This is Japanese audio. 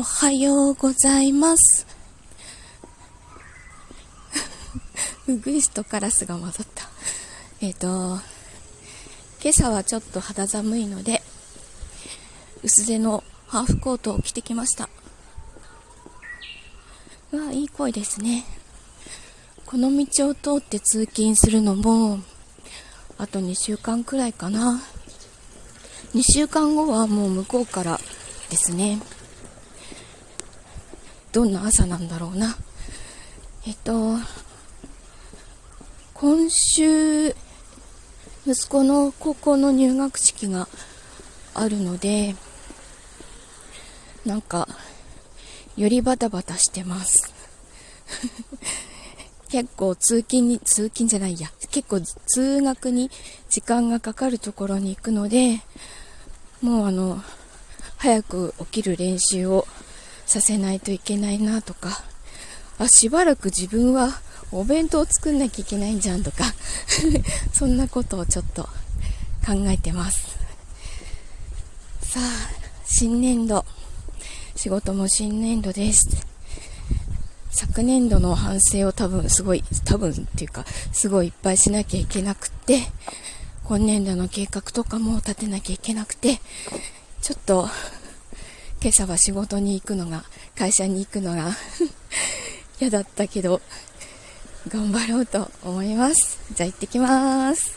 おはようございます。ウグイスとカラスが混ざった。えっ、ー、と、今朝はちょっと肌寒いので、薄手のハーフコートを着てきました。わあ、いい声ですね。この道を通って通勤するのも、あと2週間くらいかな。2週間後はもう向こうからですね。どんな朝なんだろうな。えっと、今週、息子の高校の入学式があるので、なんか、よりバタバタしてます。結構通勤に、通勤じゃないや、結構通学に時間がかかるところに行くので、もうあの、早く起きる練習をさせないといけないなとか、あ、しばらく自分はお弁当作んなきゃいけないんじゃんとか そんなことをちょっと考えてます。さあ、新年度、仕事も新年度です。昨年度の反省を多分すごい、多分っていうか、すごいいっぱいしなきゃいけなくって、今年度の計画とかも立てなきゃいけなくて、ちょっと、今朝は仕事に行くのが、会社に行くのが 嫌だったけど、頑張ろうと思います。じゃあ行ってきます。